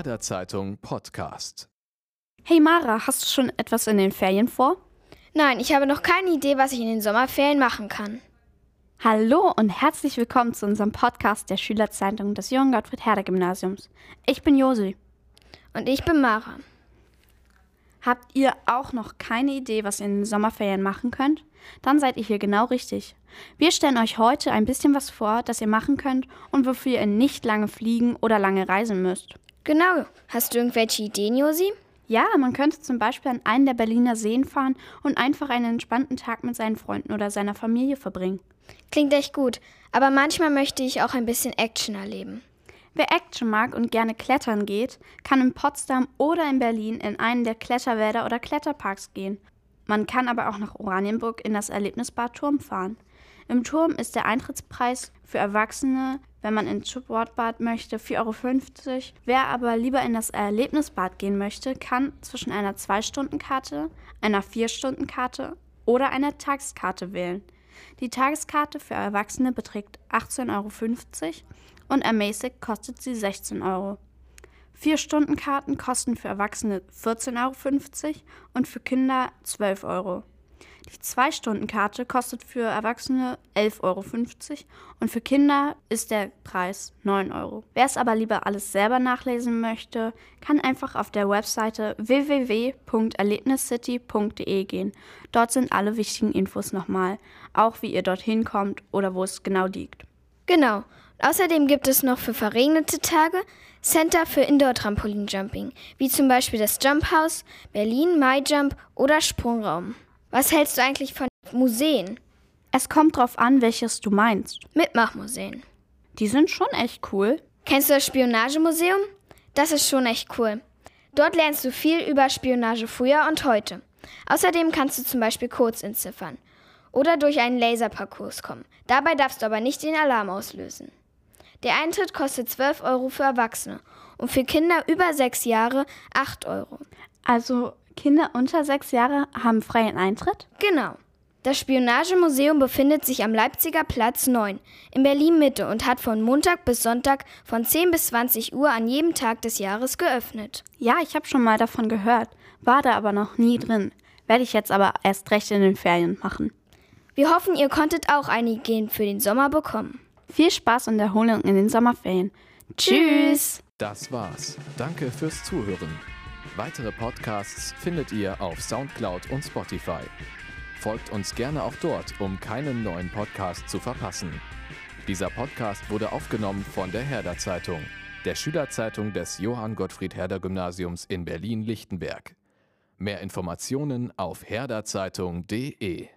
Herder Zeitung Podcast. Hey Mara, hast du schon etwas in den Ferien vor? Nein, ich habe noch keine Idee, was ich in den Sommerferien machen kann. Hallo und herzlich willkommen zu unserem Podcast der Schülerzeitung des Johann Gottfried Herder Gymnasiums. Ich bin Josi. Und ich bin Mara. Habt ihr auch noch keine Idee, was ihr in den Sommerferien machen könnt? Dann seid ihr hier genau richtig. Wir stellen euch heute ein bisschen was vor, das ihr machen könnt und wofür ihr nicht lange fliegen oder lange reisen müsst. Genau. Hast du irgendwelche Ideen, Josi? Ja, man könnte zum Beispiel an einen der Berliner Seen fahren und einfach einen entspannten Tag mit seinen Freunden oder seiner Familie verbringen. Klingt echt gut, aber manchmal möchte ich auch ein bisschen Action erleben. Wer Action mag und gerne klettern geht, kann in Potsdam oder in Berlin in einen der Kletterwälder oder Kletterparks gehen. Man kann aber auch nach Oranienburg in das Erlebnisbad Turm fahren. Im Turm ist der Eintrittspreis für Erwachsene, wenn man ins Sportbad möchte, 4,50 Euro. Wer aber lieber in das Erlebnisbad gehen möchte, kann zwischen einer 2-Stunden-Karte, einer 4-Stunden-Karte oder einer Tageskarte wählen. Die Tageskarte für Erwachsene beträgt 18,50 Euro und ermäßigt kostet sie 16 Euro. Vier-Stunden-Karten kosten für Erwachsene 14,50 Euro und für Kinder 12 Euro. Die Zwei-Stunden-Karte kostet für Erwachsene 11,50 Euro und für Kinder ist der Preis 9 Euro. Wer es aber lieber alles selber nachlesen möchte, kann einfach auf der Webseite www.erlebniscity.de gehen. Dort sind alle wichtigen Infos nochmal, auch wie ihr dorthin kommt oder wo es genau liegt. Genau. Außerdem gibt es noch für verregnete Tage Center für Indoor-Trampolin-Jumping, wie zum Beispiel das Jump House, Berlin, MyJump oder Sprungraum. Was hältst du eigentlich von Museen? Es kommt drauf an, welches du meinst. Mitmachmuseen. Die sind schon echt cool. Kennst du das Spionagemuseum? Das ist schon echt cool. Dort lernst du viel über Spionage früher und heute. Außerdem kannst du zum Beispiel Codes entziffern oder durch einen Laserparcours kommen. Dabei darfst du aber nicht den Alarm auslösen. Der Eintritt kostet 12 Euro für Erwachsene und für Kinder über 6 Jahre 8 Euro. Also Kinder unter 6 Jahre haben freien Eintritt? Genau. Das Spionagemuseum befindet sich am Leipziger Platz 9 in Berlin Mitte und hat von Montag bis Sonntag von 10 bis 20 Uhr an jedem Tag des Jahres geöffnet. Ja, ich habe schon mal davon gehört, war da aber noch nie drin. Werde ich jetzt aber erst recht in den Ferien machen. Wir hoffen, ihr konntet auch einige Ideen für den Sommer bekommen. Viel Spaß und Erholung in den Sommerferien. Tschüss! Das war's. Danke fürs Zuhören. Weitere Podcasts findet ihr auf Soundcloud und Spotify. Folgt uns gerne auch dort, um keinen neuen Podcast zu verpassen. Dieser Podcast wurde aufgenommen von der Herder Zeitung, der Schülerzeitung des Johann Gottfried Herder Gymnasiums in Berlin-Lichtenberg. Mehr Informationen auf herderzeitung.de